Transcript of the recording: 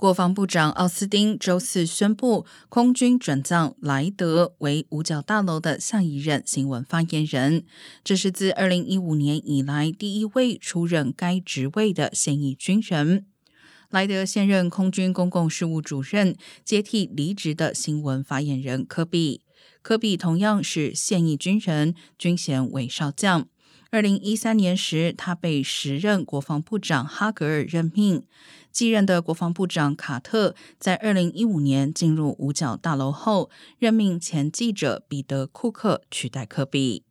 国防部长奥斯汀周四宣布，空军转葬莱德为五角大楼的下一任新闻发言人。这是自二零一五年以来第一位出任该职位的现役军人。莱德现任空军公共事务主任，接替离职的新闻发言人科比。科比同样是现役军人，军衔为少将。二零一三年时，他被时任国防部长哈格尔任命。继任的国防部长卡特在二零一五年进入五角大楼后，任命前记者彼得库克取代科比。